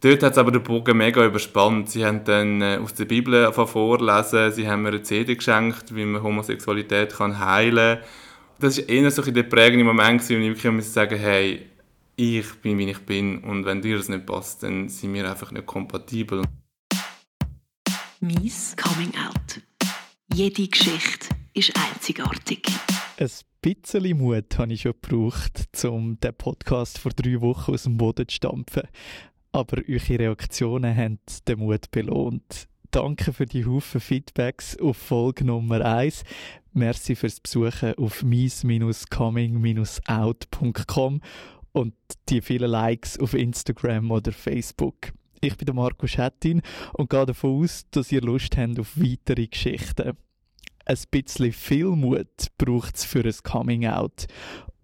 Dort hat es aber den Bogen mega überspannt. Sie haben dann äh, aus der Bibel vorlesen, sie haben mir eine CD geschenkt, wie man Homosexualität kann heilen kann. Das war eher so der prägende Moment, wo ich wirklich sagen hey, ich bin, wie ich bin und wenn dir das nicht passt, dann sind wir einfach nicht kompatibel. Mies Coming Out. Jede Geschichte ist einzigartig. Ein bisschen Mut habe ich schon gebraucht, um den Podcast vor drei Wochen aus dem Boden zu stampfen aber eure Reaktionen haben den Mut belohnt. Danke für die Haufen Feedbacks auf Folge Nummer 1. Merci fürs Besuchen auf mies-coming-out.com und die vielen Likes auf Instagram oder Facebook. Ich bin der Marco Schettin und gehe davon aus, dass ihr Lust habt auf weitere Geschichten. Ein bisschen viel Mut braucht es für ein Coming Out.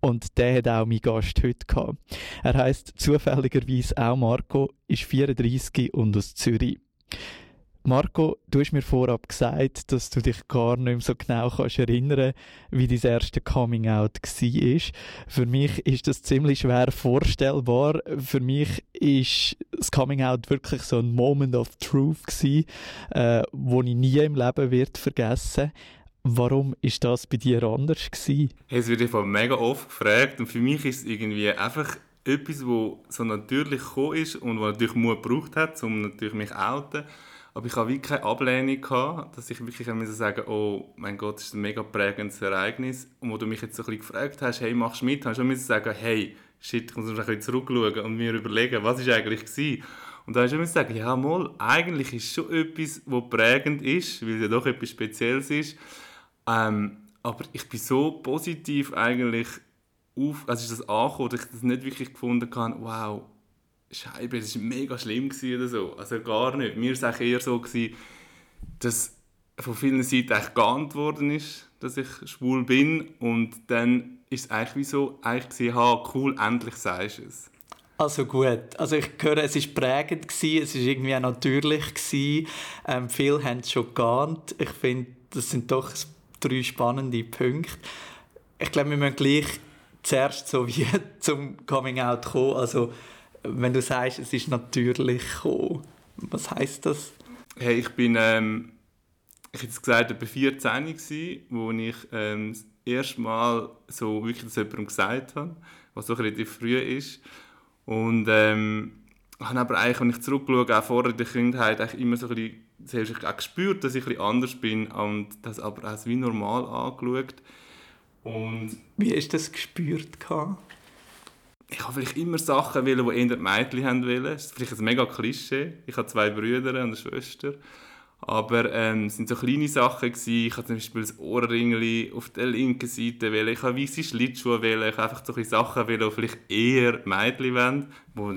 Und der hat auch mein Gast heute gehabt. Er heißt zufälligerweise auch Marco, ist 34 und aus Zürich. Marco, du hast mir vorab gesagt, dass du dich gar nicht mehr so genau kannst erinnern wie dein erste Coming Out war. Für mich ist das ziemlich schwer vorstellbar. Für mich ist das Coming Out wirklich so ein Moment of Truth gewesen, äh, wo ich nie im Leben wird vergessen. Warum ist das bei dir anders gewesen? Hey, es wird einfach mega oft gefragt und für mich ist es irgendwie einfach etwas, wo so natürlich gekommen ist und wo natürlich Mut gebraucht hat, um natürlich mich zu outen. Aber ich habe wirklich keine Ablehnung gehabt, dass ich wirklich sagen oh mein Gott, das ist ein mega prägendes Ereignis. Und wo du mich jetzt so ein bisschen gefragt hast, hey, machst du mit, habe ich schon sagen, hey, shit, ich muss ein bisschen zurückschauen und mir überlegen, was ist eigentlich gewesen. Und dann ich schon sagen, ja mal, eigentlich ist es schon etwas, was prägend ist, weil es ja doch etwas Spezielles ist. Ähm, aber ich bin so positiv eigentlich auf, also ist das angekommen, dass ich das nicht wirklich gefunden habe, wow, Scheibe, das war mega schlimm oder so. Also gar nicht. Mir war es eher so, gewesen, dass von vielen Seiten eigentlich geahnt worden ist, dass ich schwul bin und dann ist es eigentlich wie so, eigentlich gesehen, ha, cool, endlich sagst du es. Also gut, also ich höre, es war prägend, gewesen, es war irgendwie auch natürlich. Gewesen. Ähm, viele haben es schon geahnt. Ich finde, das sind doch ein drei spannende Punkte. Ich glaube, wir müssen gleich zuerst so wie zum Coming Out kommen. Also, wenn du sagst, es ist natürlich gekommen, was heißt das? Hey, ich bin, ähm, ich hätte gesagt, etwa 14 gewesen, wo ich ähm, das erste Mal so wirklich das jemandem gesagt habe, was so relativ früh ist. Und ähm, habe aber eigentlich, wenn ich zurückschaue, auch vor der Kindheit, eigentlich immer so ein bisschen du auch gespürt, dass ich ein anders bin und das aber auch wie normal angeschaut. Und wie hast du das gespürt? Ich habe vielleicht immer Sachen wollen, die eher Mädchen haben wollen. Das ist vielleicht ein mega Klischee. Ich habe zwei Brüder und eine Schwester. Aber ähm, es waren so kleine Sachen. Gewesen. Ich hatte zum Beispiel das Ohrringli auf der linken Seite. Wählen. Ich habe weiße Schlittschuhe. Wählen. Ich einfach so Sachen, wählen, die vielleicht eher Mädchen wollen.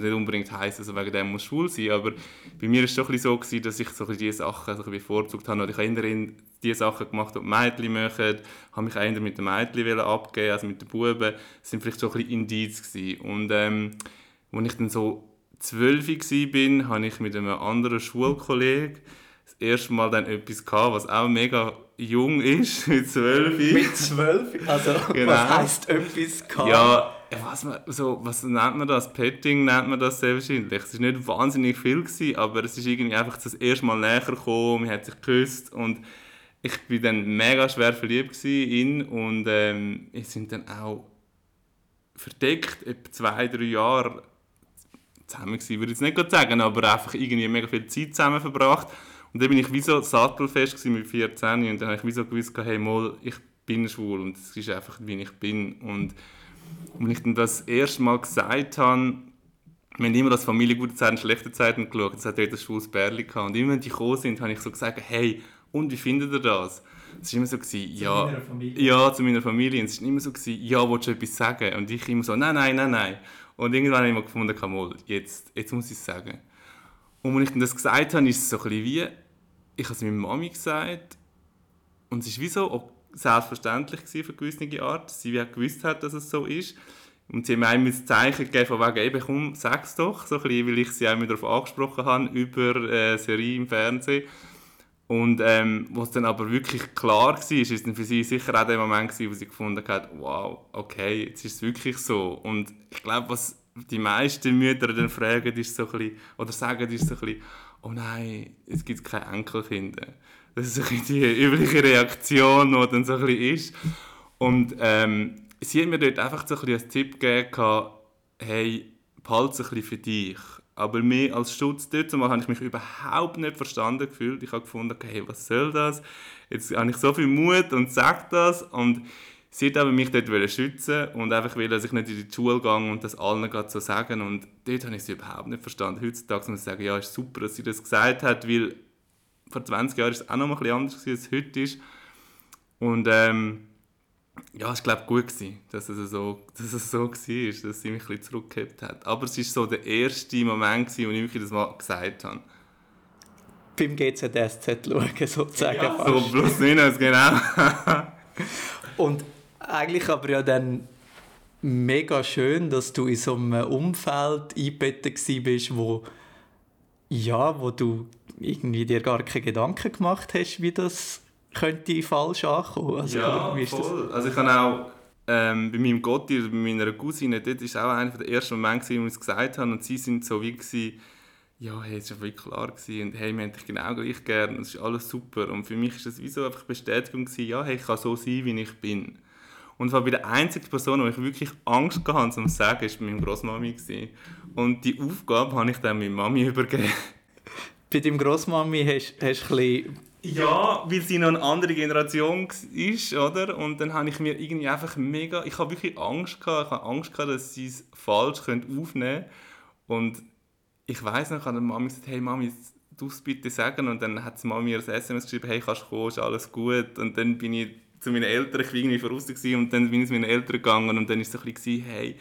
Die nicht unbedingt heisst, also wegen dem muss schwul sein. Aber bei mir war es schon so, gewesen, dass ich so diese Sachen so bevorzugt habe. Und ich habe eher die Sachen gemacht, die die Mädchen machen. Ich habe mich eher mit den Mädchen abgeben als mit den Buben. Das waren vielleicht so ein Indiz. Gewesen. Und ähm, als ich dann so zwölf war, habe ich mit einem anderen Schulkollegen das erste Mal dann etwas gehabt, was auch mega jung ist, mit zwölf. Mit zwölf? Also, genau. was heisst etwas gehabt? Ja, was, man, so, was nennt man das? Petting nennt man das sehr wahrscheinlich. Es war nicht wahnsinnig viel, gewesen, aber es ist irgendwie einfach das erste Mal näher gekommen, man hat sich geküsst und ich war dann mega schwer verliebt in ihn und ähm, wir sind dann auch verdeckt, etwa zwei, drei Jahre zusammen gewesen, würde ich jetzt nicht sagen, aber einfach irgendwie mega viel Zeit zusammen verbracht und dann bin ich wie so sattelfest mit 14 und dann habe ich wie so gewusst, hey, mal, ich bin schwul und es ist einfach, wie ich bin. Und wenn ich dann das erste Mal gesagt habe, wir haben immer das Familie gute Zeiten, schlechte Zeiten geschaut, es hat dort ein schwules Bärli gehabt. Und immer wenn die gekommen sind, habe ich so gesagt, hey, und wie findet ihr das? Es war immer so, gewesen, ja, zu ja, zu meiner Familie. Und es war immer so, gewesen, ja, willst du etwas sagen? Und ich immer so, nein, nein, nein, nein. Und irgendwann habe ich immer gefunden, jetzt, jetzt muss ich es sagen. Und als ich dann das gesagt habe, ist es so ein bisschen wie, ich habe es meiner Mami gesagt und es war wie so selbstverständlich für gewisse Art, sie gewusst hat, dass es so ist. Und sie haben mir ein Zeichen gegeben, von wegen, eben, komm, sag's doch, so bisschen, weil ich sie auch darauf angesprochen habe, über äh, Serie im Fernsehen. Und ähm, was dann aber wirklich klar war, ist dann für sie sicher auch der Moment gewesen, wo sie gefunden hat, wow, okay, jetzt ist es wirklich so. Und ich glaube, was die meisten Mütter dann fragen, ist so ein bisschen, oder sagen, ist so ein bisschen, oh nein, es gibt keine Enkelkinder. Das ist die übliche Reaktion, die dann so ein bisschen ist. Und ähm, sie hat mir dort einfach so ein bisschen als Tipp gegeben, hey, behalte es ein bisschen für dich. Aber mehr als Schutz dort zumal habe ich mich überhaupt nicht verstanden gefühlt. Ich habe gefunden, hey, was soll das? Jetzt habe ich so viel Mut und sage das. Und sie hat aber mich dort schützen und einfach will, dass ich nicht in die Schule gehe und das allen gerade so sagen. Und dort habe ich sie überhaupt nicht verstanden. Heutzutage muss ich sagen, ja, ist super, dass sie das gesagt hat, weil vor 20 Jahren war es auch noch ein bisschen anders, als es heute ist. Und ähm, ja, es war glaube gut, gewesen, dass es so, dass es so war, dass sie mich ein bisschen zurückgehabt hat. Aber es war so der erste Moment, gewesen, wo ich wirklich das mal gesagt habe. Beim GZSZ schauen, sozusagen. Ja, so plus minus, genau. Und eigentlich aber ja dann mega schön, dass du in so einem Umfeld eingebettet bist, wo ja, wo du irgendwie dir gar keine Gedanken gemacht hast, wie das könnte falsch ankommen. Also, ja, voll. Also ich habe auch ähm, bei meinem Gotti oder bei meiner Cousine, dort war auch einer der ersten Momente, wo ich es gesagt habe und sie sind so wie gewesen, ja, hey, es war wirklich klar gewesen, und hey, wir haben dich genau gleich gern, es ist alles super und für mich war das wie so einfach Bestätigung gewesen, ja, hey, ich kann so sein, wie ich bin. Und war bei der einzigen Person, die ich wirklich Angst hatte, zu sagen, war meine Großmami. Und die Aufgabe habe ich dann meiner Mami übergeben. Bei deinem Großmami hast, hast du ein bisschen ja, weil sie noch eine andere Generation ist, oder? Und dann habe ich mir irgendwie einfach mega... Ich habe wirklich Angst gehabt. Ich habe Angst gehabt, dass sie es falsch aufnehmen können. Und ich weiß noch, ich habe Mami gesagt, hey Mami, du es bitte sagen. Und dann hat Mami mir ein SMS geschrieben, hey, kannst du kommen, ist alles gut. Und dann bin ich zu meinen Eltern, ich war irgendwie voraus und dann bin ich zu meinen Eltern gegangen und dann war es so ein bisschen, hey,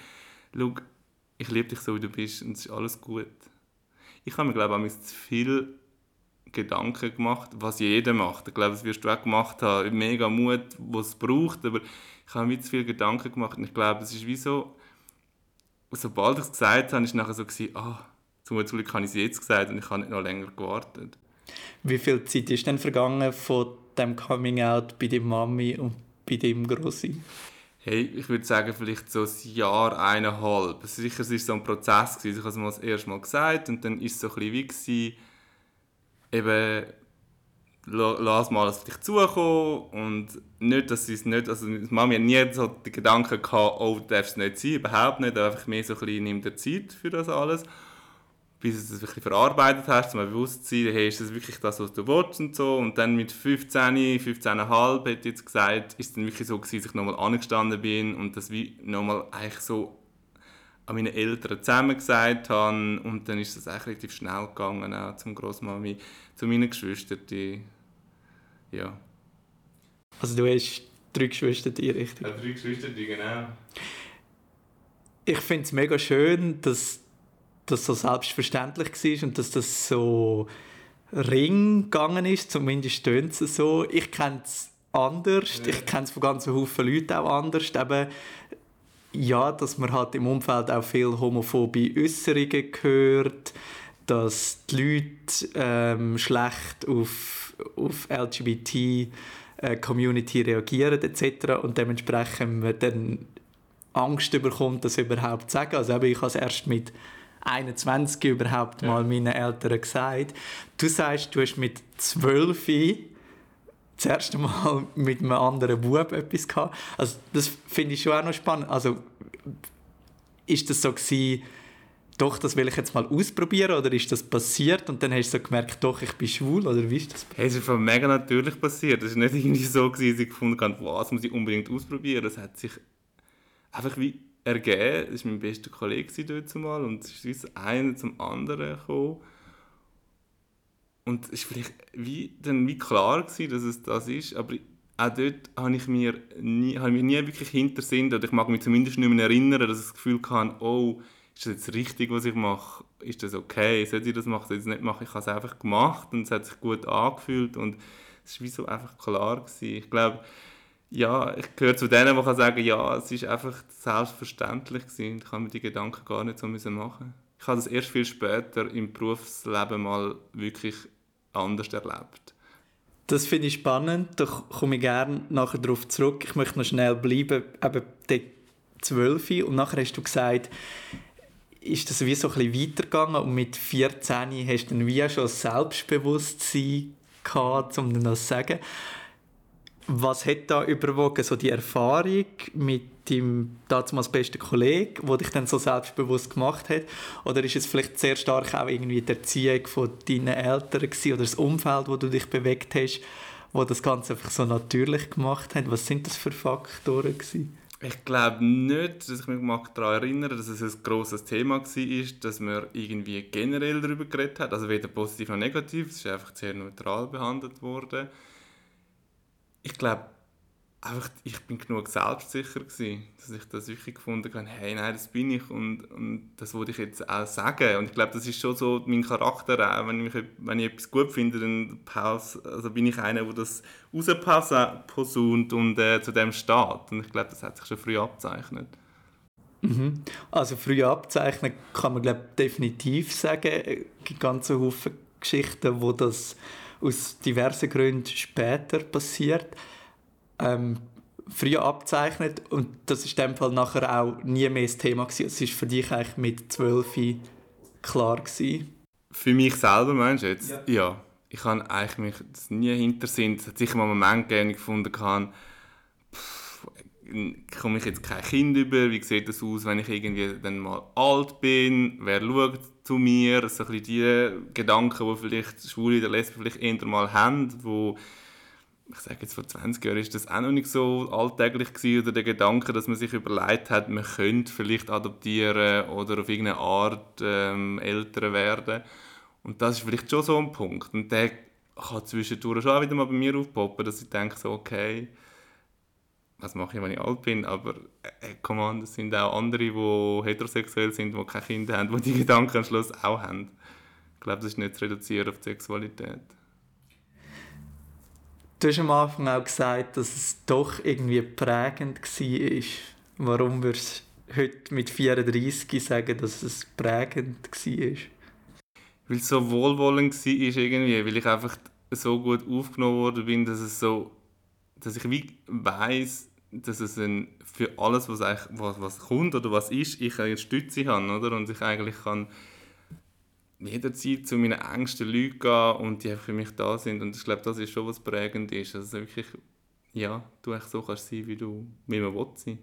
schau, ich liebe dich so, wie du bist und es ist alles gut. Ich habe mir, glaube ich, zu viel Gedanken gemacht, was jeder macht. Ich glaube, das wirst du auch gemacht haben. Mega Mut, was es braucht, aber ich habe mir zu viel Gedanken gemacht und ich glaube, es ist wie so, sobald ich es gesagt habe, ist nachher so gewesen, ah, zum Glück habe ich es jetzt gesagt und ich habe nicht noch länger gewartet. Wie viel Zeit ist denn vergangen von dem Coming Out bei deiner Mami und bei deinem Grossi? Hey, ich würde sagen, vielleicht so ein Jahr, eineinhalb. Sicher, es war so ein Prozess. Ich habe es mal das erste Mal gesagt und dann war es so ein bisschen wie, eben, lass mal auf dich zukommen und nicht, dass sie es nicht, also Mami hat nie so den Gedanken gehabt, oh, du darfst es nicht sein, überhaupt nicht, einfach mehr so ein bisschen, nimm dir Zeit für das alles bis du es wirklich verarbeitet hast, um bewusst zu sein, hey, ist das wirklich das, was du willst und so. Und dann mit 15, 15,5 hätte ich jetzt gesagt, ist es dann wirklich so gewesen, dass ich nochmal angestanden bin und das wie nochmal eigentlich so an meine Eltern zusammen gesagt habe. Und dann ist das eigentlich relativ schnell gegangen, auch zum Großmami, zu meinen Geschwistern, die, ja. Also du hast drei Geschwister, die richtig? Ja, drei Geschwister, die genau. Ich finde es mega schön, dass das so selbstverständlich war und dass das so ring gegangen ist, zumindest tönt es so. Ich kenne es anders, ja. ich kenne es von ganz vielen Leuten auch anders, eben, ja, dass man halt im Umfeld auch viel homophobe Äußerungen hört, dass die Leute ähm, schlecht auf, auf LGBT äh, Community reagieren etc. und dementsprechend man dann Angst bekommt, das überhaupt zu sagen. Also eben, ich habe es erst mit 21 überhaupt ja. mal meinen Eltern gesagt. Du sagst, du hast mit 12 das erste Mal mit einem anderen Bub etwas gehabt. Also das finde ich schon auch noch spannend. Also ist das so gewesen, doch, das will ich jetzt mal ausprobieren oder ist das passiert und dann hast du so gemerkt, doch, ich bin schwul oder wie ist das passiert? Es ist mega natürlich passiert. Es ist nicht irgendwie so gewesen, dass ich gefunden habe, was muss ich unbedingt ausprobieren. Es hat sich einfach wie ergeben. Das war mein bester Kollege dort zumal und es ist wie einer zum anderen gekommen. Und es war vielleicht wie, dann wie klar, gewesen, dass es das ist, aber auch dort habe ich mir nie, habe ich mich nie wirklich hintersinn, oder ich mag mich zumindest nicht mehr erinnern, dass ich das Gefühl hatte, oh, ist das jetzt richtig, was ich mache? Ist das okay? Sollte ich das machen? Sollte ich das nicht machen? Ich habe es einfach gemacht und es hat sich gut angefühlt und es war wie so einfach klar gewesen. Ich glaube, ja, ich gehöre zu denen, die sagen, ja, es ist einfach selbstverständlich gewesen. Ich habe mir die Gedanken gar nicht so müssen machen. Ich habe das erst viel später im Berufsleben mal wirklich anders erlebt. Das finde ich spannend. Da komme ich gerne nachher darauf zurück. Ich möchte noch schnell bleiben, eben die 12 und nachher hast du gesagt, ist das wie so ein weitergegangen und mit 14 hast du dann wie schon Selbstbewusstsein gehabt, um das zu sagen. Was hat da überwogen, so die Erfahrung mit deinem damals besten Kollegen, der dich dann so selbstbewusst gemacht hat? Oder ist es vielleicht sehr stark auch irgendwie die Erziehung von deinen Eltern gewesen, oder das Umfeld, wo du dich bewegt hast, wo das Ganze einfach so natürlich gemacht hat? Was sind das für Faktoren gewesen? Ich glaube nicht, dass ich mich daran erinnere, dass es ein grosses Thema war, dass man irgendwie generell darüber geredet hat. Also weder positiv noch negativ, es ist einfach sehr neutral behandelt worden. Ich glaube, einfach, ich bin genug selbstsicher gewesen, dass ich das wirklich gefunden habe, hey, nein, das bin ich und, und das wollte ich jetzt auch sagen. Und ich glaube, das ist schon so mein Charakter auch. Wenn ich, wenn ich etwas gut finde, dann pause, also bin ich einer, der das rausposaunt und äh, zu dem steht. Und ich glaube, das hat sich schon früh abzeichnet. Mhm. Also früh abzeichnen kann man glaube definitiv sagen. Es gibt ganze Haufen Geschichten, wo das aus diversen Gründen später passiert ähm, früh abzeichnet und das ist in dem Fall nachher auch nie mehr das Thema gewesen. Es ist für dich eigentlich mit 12 klar gewesen. Für mich selber meinst du jetzt? Ja. ja. Ich habe eigentlich mich nie hintersehen. Es hat sicher mal einen Moment gegeben, gefunden habe, komme ich jetzt kein Kind über? Wie sieht das aus, wenn ich irgendwie dann mal alt bin? Wer schaut zu mir? So ein die Gedanken, die vielleicht Schwule oder Lesben vielleicht eher mal haben, wo ich sage jetzt vor 20 Jahren ist das auch noch nicht so alltäglich gewesen, oder der Gedanke, dass man sich überlegt hat, man könnte vielleicht adoptieren oder auf irgendeine Art ähm, Eltern werden. Und das ist vielleicht schon so ein Punkt. Und der kann zwischendurch schon auch wieder mal bei mir aufpoppen, dass ich denke so, okay, was mache ich, wenn ich alt bin? Aber äh, come on, das sind auch andere, die heterosexuell sind, die keine Kinder haben, die die Gedanken am Schluss auch haben. Ich glaube, das ist nicht zu reduzieren auf die Sexualität. Du hast am Anfang auch gesagt, dass es doch irgendwie prägend war. Warum würdest du heute mit 34 sagen, dass es prägend war? Weil es so wohlwollend war, irgendwie, weil ich einfach so gut aufgenommen worden bin, dass es so, dass ich wie weiss, dass es ein, für alles, was, was, was kommt oder was ist, ich eine Stütze habe, oder? Und ich eigentlich kann jederzeit zu meinen engsten Leuten gehen und die für mich da sind. Und ich glaube, das ist schon was prägend ist. Also wirklich, ja, du echt so kannst sein, wie du, wie man will sein.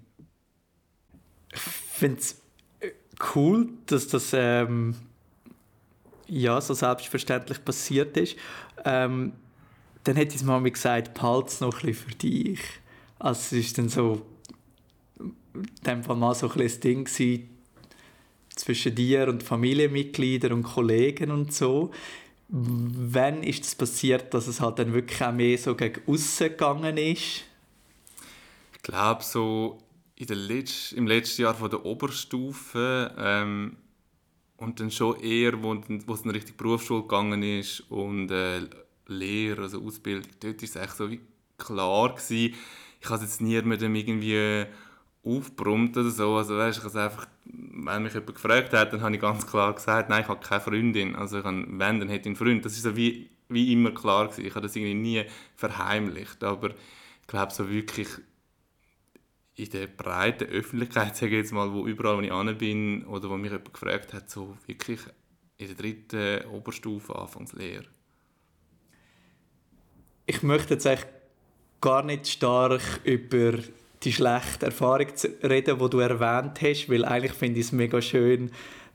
Ich finde es äh, cool, dass das ähm, ja, so selbstverständlich passiert ist. Ähm, dann hätte ich mal gesagt, behalte noch ein bisschen für dich. Also es ist dann so, in dem Fall mal so ein bisschen Ding gewesen, zwischen dir und Familienmitgliedern und Kollegen und so. Wann ist es das passiert, dass es halt dann wirklich auch mehr so gegen aussen gegangen ist? Ich glaube, so in der Letz-, im letzten Jahr von der Oberstufe ähm, und dann schon eher, wo, wo es in Richtung Berufsschule gegangen ist und äh, Lehre, also Ausbildung, dort war es echt so wie klar gewesen. Ich habe jetzt nie mit dem irgendwie aufbrummt oder so. Also weißt, ich einfach, wenn mich jemand gefragt hat, dann habe ich ganz klar gesagt, nein, ich habe keine Freundin. Also ich habe, wenn, dann hätte ich einen Freund. Das ist so wie, wie immer klar gewesen. Ich habe das irgendwie nie verheimlicht. Aber ich glaube so wirklich in der breiten Öffentlichkeit, sage ich jetzt mal, wo überall, wo ich an bin oder wo mich jemand gefragt hat, so wirklich in der dritten Oberstufe Anfangslehre. Ich möchte jetzt eigentlich gar nicht stark über die schlechte Erfahrung reden, die du erwähnt hast, weil eigentlich finde ich es mega schön,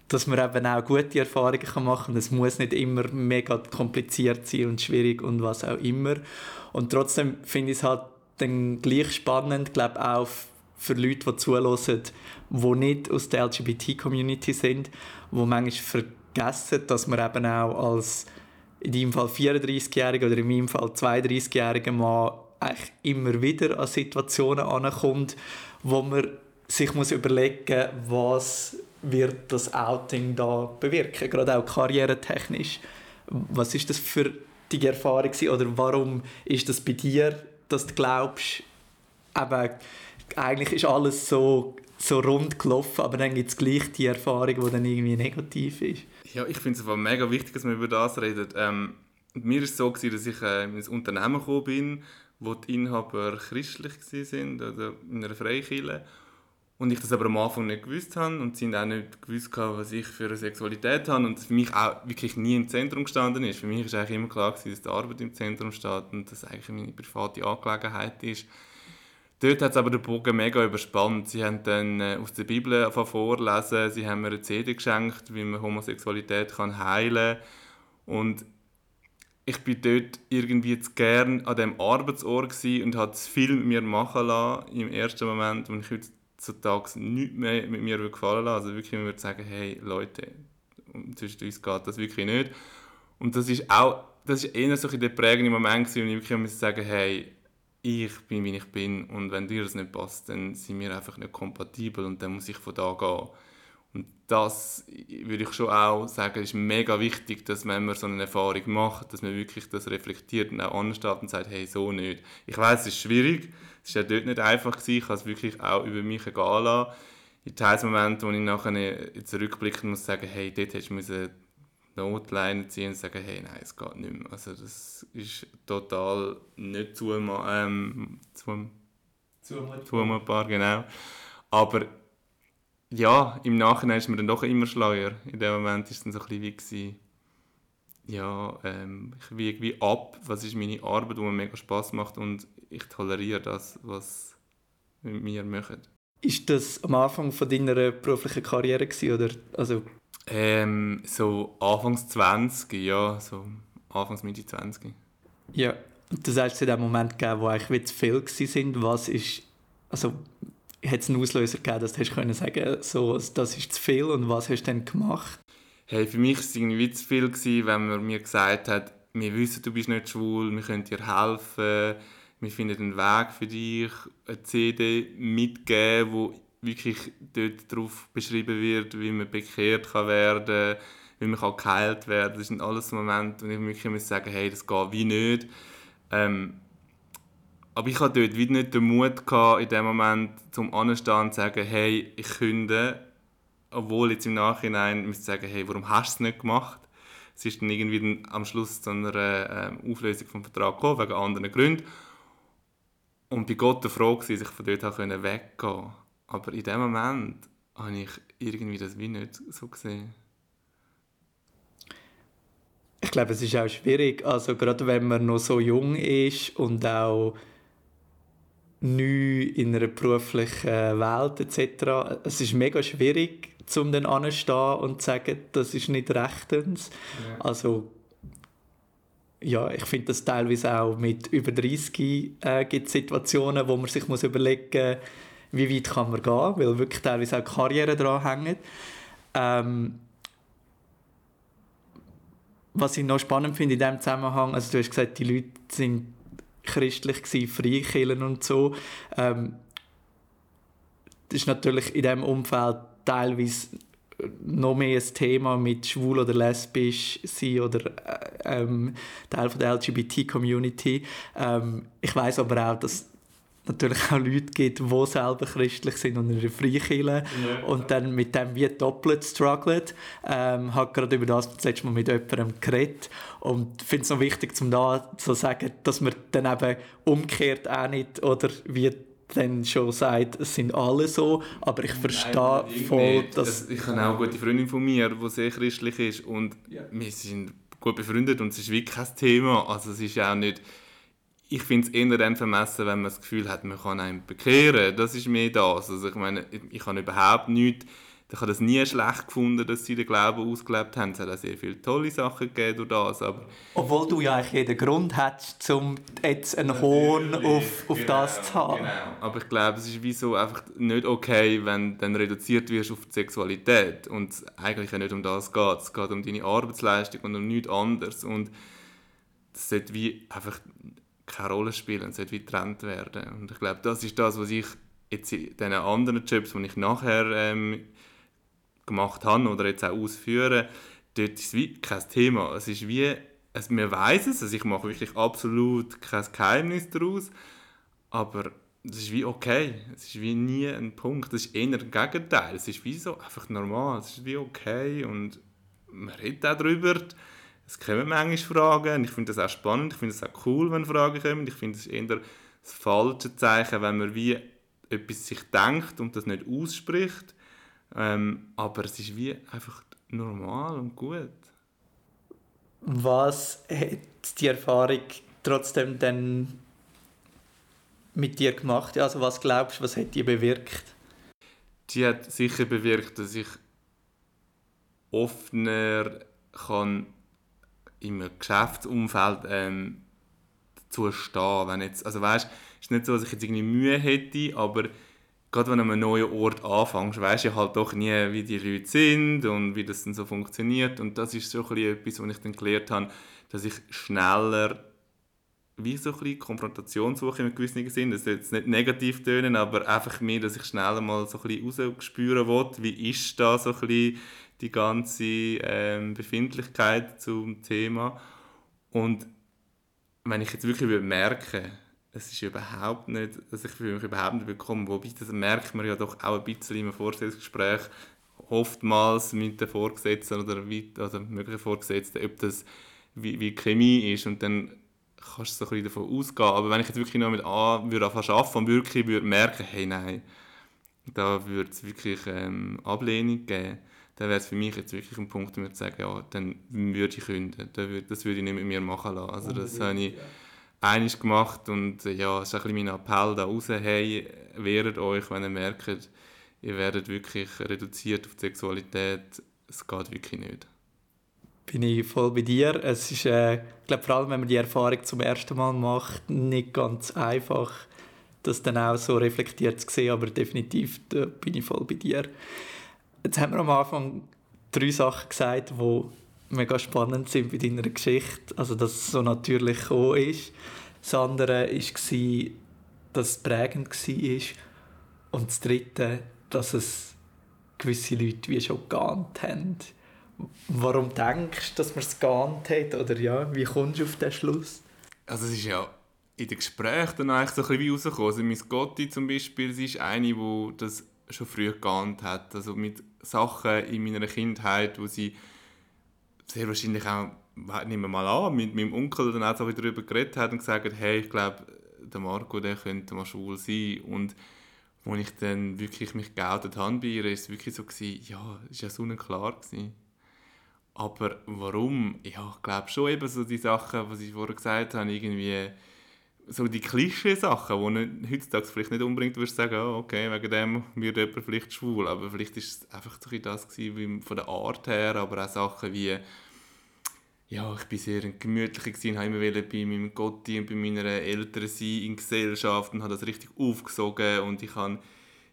dass man eben auch gute Erfahrungen machen kann. Es muss nicht immer mega kompliziert sein und schwierig und was auch immer. Und trotzdem finde ich es halt dann gleich spannend, glaube auch für Leute, die zuhören, die nicht aus der LGBT-Community sind, die manchmal vergessen, dass man eben auch als in deinem Fall 34-jähriger oder in meinem Fall 32-jähriger Mann eigentlich immer wieder an Situationen ankommt, wo man sich muss überlegen was wird das Outing da bewirken, gerade auch karrieretechnisch. Was ist das für die Erfahrung oder warum ist das bei dir, dass du glaubst, eben, eigentlich ist alles so, so rund gelaufen, aber dann gibt es gleich die Erfahrung, die dann irgendwie negativ ist? Ja, ich finde es mega wichtig, dass man über das redet. Ähm, mir war es so, dass ich äh, in ein Unternehmen gekommen bin, wo die Inhaber christlich sind oder in einer Freikirche. Und ich das aber am Anfang nicht gewusst habe und sie auch nicht gewusst haben, was ich für eine Sexualität habe und für mich auch wirklich nie im Zentrum gestanden ist. Für mich war eigentlich immer klar, gewesen, dass die Arbeit im Zentrum steht und das eigentlich meine private Angelegenheit ist. Dort hat es aber den Bogen mega überspannt. Sie haben dann äh, aus der Bibel vorlesen, sie haben mir eine CD geschenkt, wie man Homosexualität kann heilen kann. Und ich bin dort irgendwie zu gern an dem Arbeitsort und habe zu viel mit mir machen lassen im ersten Moment, und ich heutzutage nichts mehr mit mir gefallen lassen. Also wirklich, man würde sagen, hey Leute, zwischen uns geht das wirklich nicht. Und das ist auch, das ist eher so der prägende Moment, wo ich wirklich muss sagen, hey, ich bin, wie ich bin und wenn dir das nicht passt, dann sind wir einfach nicht kompatibel und dann muss ich von da gehen. Und das würde ich schon auch sagen, ist mega wichtig, dass man so eine Erfahrung macht, dass man wirklich das reflektiert und auch ansteht und sagt, hey, so nicht. Ich weiß, es ist schwierig, es war ja dort nicht einfach, gewesen. ich habe es wirklich auch über mich gehen lassen. In Teilsmomenten, wo ich nachher zurückblicken muss, sagen, hey, dort hättest du Notleine ziehen und sagen, hey, nein, es geht nicht mehr. Also das ist total nicht zumutbar, ähm, zum, zumutbar, genau. Aber ja, im Nachhinein ist mir dann doch immer schleuer. In dem Moment war es dann so ein bisschen wie, ja, ähm, ich wiege wie ab, was ist meine Arbeit, die mir mega Spaß macht und ich toleriere das, was mit mir machen. Ist das am Anfang von deiner beruflichen Karriere gewesen, oder? Also ähm, so Anfangs 20, ja, so Anfangs Mitte 20. Ja, das heißt, es in dem Moment gegeben, wo eigentlich zu viel sind. Was ist, also hat es einen Auslöser gegeben, dass du hast können sagen, so, das ist zu viel und was hast du dann gemacht? Hey, für mich war es irgendwie zu viel, gewesen, wenn man mir gesagt hat, wir wissen, du bist nicht schwul, wir können dir helfen, wir finden einen Weg für dich, eine CD mitgeben, wo wirklich dort darauf beschrieben wird, wie man bekehrt kann werden wie man kann geheilt werden Das sind alles Momente, wo ich wirklich muss sagen hey, das geht wie nicht. Ähm, aber ich hatte dort wie nicht den Mut gehabt, in dem Moment zum Anstehen und zu sagen, hey, ich künde, obwohl jetzt im Nachhinein müsste sagen, hey, warum hast du es nicht gemacht? Es ist dann irgendwie dann am Schluss zu einer äh, Auflösung vom Vertrag gekommen, wegen anderen Gründen. Und bei Gott der Frage, dass ich von dort weggehen konnte. Aber in dem Moment habe ich irgendwie das wie nicht so gesehen. Ich glaube, es ist auch schwierig, also gerade wenn man noch so jung ist und auch neu in einer beruflichen Welt etc. Es ist mega schwierig, um dann anzustehen und zu sagen, das ist nicht rechtens. Ja. Also ja, ich finde das teilweise auch mit über 30 äh, gibt Situationen, wo man sich muss überlegen muss, wie weit kann man gehen, weil wirklich teilweise auch Karriere dran hängt. Ähm, was ich noch spannend finde in diesem Zusammenhang, also du hast gesagt, die Leute sind christlich gewesen, Freikirchen und so. Ähm, das ist natürlich in diesem Umfeld teilweise noch mehr ein Thema mit schwul oder lesbisch sein oder äh, ähm, Teil von der LGBT-Community. Ähm, ich weiß aber auch, dass natürlich auch Leute gibt, die selber christlich sind und in einer Freikirche ja. und dann mit dem wie doppelt strugglen. Ähm, habe gerade über das letzte Mal mit jemandem geredet und finde es noch wichtig, zum da zu sagen, dass man dann eben umkehrt auch nicht oder wie dann schon sagt, es sind alle so, aber ich verstehe voll, dass... Ich habe auch eine gute Freundin von mir, die sehr christlich ist und ja. wir sind gut befreundet und es ist wirklich kein Thema, also es ist auch nicht ich finde es eher dann vermessen, wenn man das Gefühl hat, man kann einen bekehren. Das ist mehr das. Also ich meine, ich habe überhaupt nichts, ich habe das nie schlecht gefunden, dass sie den Glauben ausgelebt haben. Es hat auch sehr viele tolle Sachen gegeben durch das. Aber Obwohl du ja eigentlich jeden Grund hättest, um jetzt einen Hohn auf, auf genau, das zu haben. Genau. Aber ich glaube, es ist wie so einfach nicht okay, wenn du dann reduziert wirst auf die Sexualität und es eigentlich nicht um das geht. Es geht um deine Arbeitsleistung und um nichts anderes. Und das sollte wie einfach keine Rolle spielen, es sollte wie getrennt werden. Und ich glaube, das ist das, was ich jetzt in den anderen Jobs, die ich nachher ähm, gemacht habe oder jetzt auch ausführe, dort ist es wie kein Thema. Es ist wie, es, wir wissen es, also ich mache wirklich absolut kein Geheimnis daraus, aber es ist wie okay, es ist wie nie ein Punkt, es ist eher ein Gegenteil, es ist wie so einfach normal, es ist wie okay und man redet auch darüber, es kommen manchmal Fragen ich finde das auch spannend, ich finde es auch cool, wenn Fragen kommen. Ich finde es eher das falsche Zeichen, wenn man wie etwas sich denkt und das nicht ausspricht. Ähm, aber es ist wie einfach normal und gut. Was hat die Erfahrung trotzdem dann mit dir gemacht? Also was glaubst du, was hat die bewirkt? Die hat sicher bewirkt, dass ich offener kann im Geschäftsumfeld ähm, dazu stehen. Wenn jetzt, also weißt, es ist nicht so, dass ich jetzt irgendwie Mühe hätte, aber gerade wenn du an einem neuen Ort anfängst, weißt du halt doch nie, wie die Leute sind und wie das dann so funktioniert. Und das ist so etwas, was ich dann gelernt habe, dass ich schneller wie so ein Konfrontation suche in gewissen Sinn. Das soll jetzt nicht negativ tönen, aber einfach mehr, dass ich schneller mal so ein bisschen rausspüren will, wie ist da so ein bisschen die ganze ähm, Befindlichkeit zum Thema. Und wenn ich jetzt wirklich merke, es ist überhaupt nicht, dass ich für mich überhaupt nicht bekomme, wobei das merkt man ja doch auch ein bisschen im Vorstellungsgespräch, oftmals mit den Vorgesetzten oder, oder möglichen Vorgesetzten, ob das wie, wie Chemie ist und dann kannst du so ein bisschen davon ausgehen. Aber wenn ich jetzt wirklich noch mit A würde arbeiten und wirklich würde merken, hey nein, da würde es wirklich ähm, Ablehnung geben, dann wäre es für mich jetzt wirklich ein Punkt, wo ich sagen, ja, dann würde ich künden. Das würde ich nicht mit mir machen lassen. Also das habe ich einig gemacht und ja, es ist ein bisschen mein Appell da raus, hey, wehret euch, wenn ihr merkt, ihr werdet wirklich reduziert auf die Sexualität, es geht wirklich nicht. Bin ich voll bei dir. Es ist, äh, ich glaube, vor allem, wenn man die Erfahrung zum ersten Mal macht, nicht ganz einfach, das dann auch so reflektiert zu sehen, aber definitiv bin ich voll bei dir. Jetzt haben wir am Anfang drei Sachen gesagt, die mega spannend sind bei deiner Geschichte. Also, dass es so natürlich gekommen ist. Das andere war, dass es prägend war. Und das dritte, dass es gewisse Leute wie schon geahnt haben. Warum denkst du, dass man es geahnt hat? Oder ja, wie kommst du auf den Schluss? Also es ist ja in den Gesprächen dann eigentlich so ein bisschen rausgekommen. Also Miss Gotti zum Beispiel, sie ist eine, die das schon früh geahnt hat. Also mit Sachen in meiner Kindheit, wo sie sehr wahrscheinlich auch, nehmen wir mal an, mit meinem Onkel dann auch so darüber geredet hat und gesagt hat, hey, ich glaube, der Marco, der könnte mal schwul sein. Und als ich dann wirklich mich geoutet habe bei ihr, war es wirklich so, gewesen, ja, es war ja so klar. Gewesen. Aber warum? Ja, ich glaube schon eben so die Sachen, was ich vorher gesagt habe, irgendwie so die Klischee-Sachen, du heutzutage vielleicht nicht unbedingt würdest sagen, oh, okay, wegen dem wird jemand vielleicht schwul, aber vielleicht ist es einfach so das gewesen, von der Art her, aber auch Sachen wie, ja, ich bin sehr gemütlich gewesen, habe immer bei meinem Gotti und bei meinen Eltern sein in Gesellschaft und habe das richtig aufgesogen und ich habe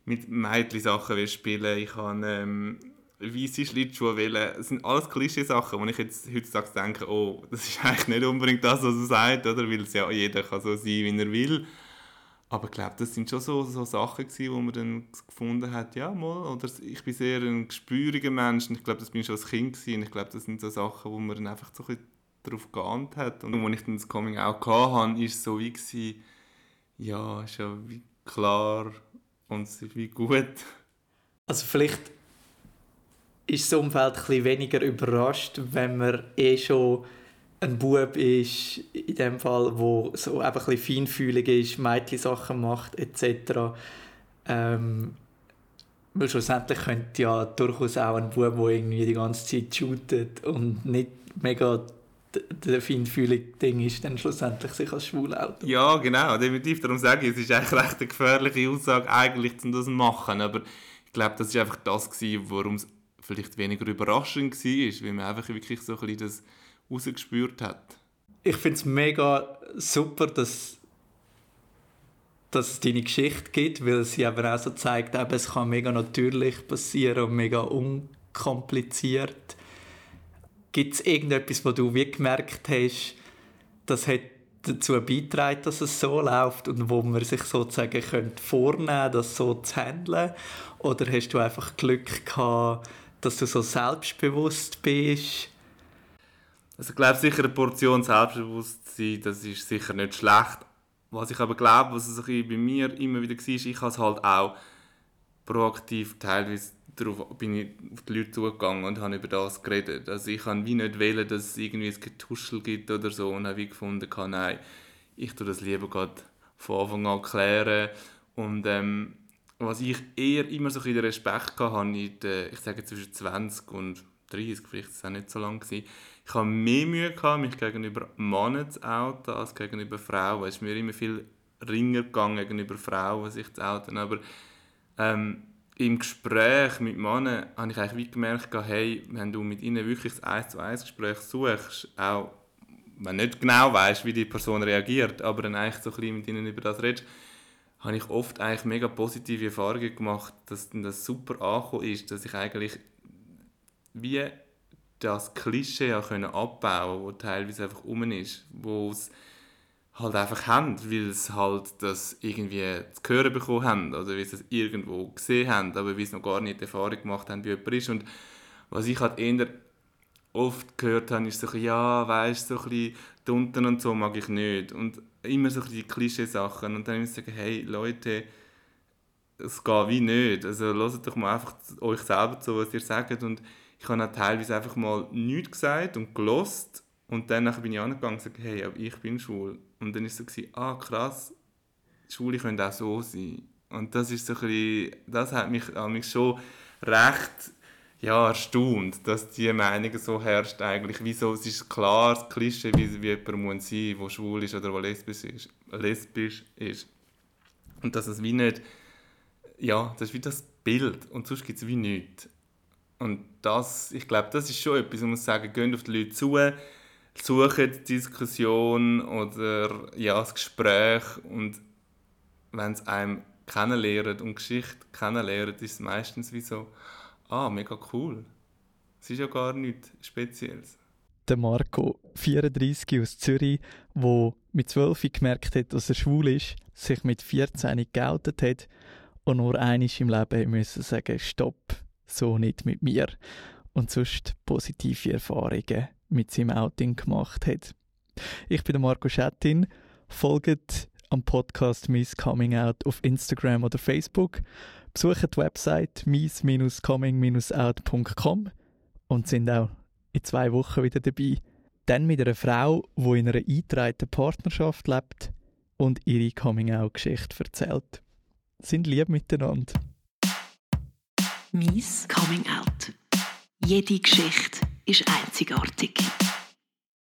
mit Mädchen Sachen spielen, ich habe ähm, weiße Schlittschuhe wählen. Das sind alles Klischee-Sachen, wo ich jetzt heutzutage denke, oh, das ist eigentlich nicht unbedingt das, was er sagt, oder? weil es ja jeder kann so sein, wie er will. Aber ich glaube, das sind schon so, so Sachen gewesen, wo man dann gefunden hat, ja mal, oder ich bin sehr ein gespüriger Mensch und ich glaube, das bin ich schon als Kind gewesen, und ich glaube, das sind so Sachen, wo man dann einfach so ein darauf geahnt hat. Und als ich dann das Coming Out hatte, war es so wie, gewesen, ja, ist ja wie klar und wie gut. Also vielleicht ist das Umfeld ein weniger überrascht, wenn man eh schon ein Bub ist, in dem Fall, wo so einfach ein feinfühlig ist, Mädchen Sachen macht etc. Ähm, weil schlussendlich könnte ja durchaus auch ein Bub, der irgendwie die ganze Zeit shootet und nicht mega der feinfühlige Ding ist, dann schlussendlich sich als schwul outet. Ja, genau, definitiv. Darum sage ich, es ist eigentlich recht eine gefährliche Aussage, eigentlich, um das zu machen. Aber ich glaube, das war einfach das, warum es vielleicht weniger überraschend war, weil man einfach wirklich so ein bisschen das rausgespürt hat. Ich finde es mega super, dass, dass es deine Geschichte gibt, weil sie aber auch so zeigt, eben, es kann mega natürlich passieren und mega unkompliziert. Gibt es irgendetwas, wo du wie gemerkt hast, das hat dazu beitragen, dass es so läuft und wo man sich sozusagen könnte vornehmen das so zu handeln? Oder hast du einfach Glück gehabt, dass du so selbstbewusst bist? Also ich glaube sicher eine Portion Selbstbewusstsein, das ist sicher nicht schlecht. Was ich aber glaube, was es bei mir immer wieder war, ich habe es halt auch proaktiv teilweise darauf bin ich auf die Leute zugegangen und habe über das geredet. Also ich habe wie nicht wählen, dass es irgendwie ein Getuschel gibt oder so und habe wie gefunden, nein, ich tue das lieber gerade von Anfang an klären und ähm, was ich eher immer so ein bisschen Respekt hatte, in der, ich sage zwischen 20 und 30, vielleicht ist es auch nicht so lange gewesen. Ich habe mehr Mühe gehabt, mich gegenüber Männern zu outen, als gegenüber Frauen. Es ist mir immer viel ringer gegangen gegenüber Frauen, sich zu outen. Aber ähm, im Gespräch mit Männern habe ich eigentlich gemerkt, hey, wenn du mit ihnen wirklich das 1 zu 1 Gespräch suchst, auch wenn du nicht genau weißt, wie die Person reagiert, aber dann eigentlich so ein bisschen mit ihnen über das redest, habe ich oft eigentlich mega positive Erfahrungen gemacht, dass das super angekommen ist, dass ich eigentlich wie das Klischee ja können abbauen, das teilweise einfach um ist, wo es halt einfach haben, weil sie halt das irgendwie zu hören bekommen haben oder weil sie es irgendwo gesehen haben, aber weil sie noch gar nicht die Erfahrung gemacht haben, wie jemand ist. Und was ich halt eher oft gehört habe, ist so ja, weißt so ein bisschen unten und so mag ich nicht. Und immer so die Klischeesachen. Und dann ich sagen, hey, Leute, es geht wie nicht. Also hört doch mal einfach euch selber zu, was ihr sagt. Und ich habe auch teilweise einfach mal nichts gesagt und gelost und dann bin ich angegangen und gesagt, hey, aber ich bin schwul. Und dann war es so, ah krass, Schwule können auch so sein. Und das ist so ein bisschen, das hat mich, mich schon recht ja, erstaunt, dass diese Meinung so herrscht eigentlich. Wieso, es ist klar, das Klischee, wie, wie jemand muss sein der schwul ist oder der lesbisch ist, lesbisch ist. Und dass es wie nicht, ja, das ist wie das Bild und sonst gibt es wie nichts. Und das, ich glaube, das ist schon etwas, man muss sagen, gehen auf die Leute zu, suchen die Diskussion oder ja, das Gespräch und wenn es einem kennenlernt und Geschichte kennenlernt, ist es meistens wie so, ah, mega cool. Es ist ja gar nichts Spezielles. Der Marco, 34 aus Zürich, der mit 12 gemerkt hat, dass er schwul ist, sich mit 14 geoutet hat und nur einisch im Leben müssen sagen, stopp, so nicht mit mir. Und sonst positive Erfahrungen mit seinem Outing gemacht hat. Ich bin der Marco Schettin. Folgt am Podcast Miss Coming Out auf Instagram oder Facebook. Besucht die Website miss-coming-out.com und sind auch in zwei Wochen wieder dabei. Dann mit einer Frau, die in einer eingetragenen Partnerschaft lebt und ihre Coming-out-Geschichte erzählt. Sind lieb miteinander. Mies Coming Out. Jede Geschichte ist einzigartig.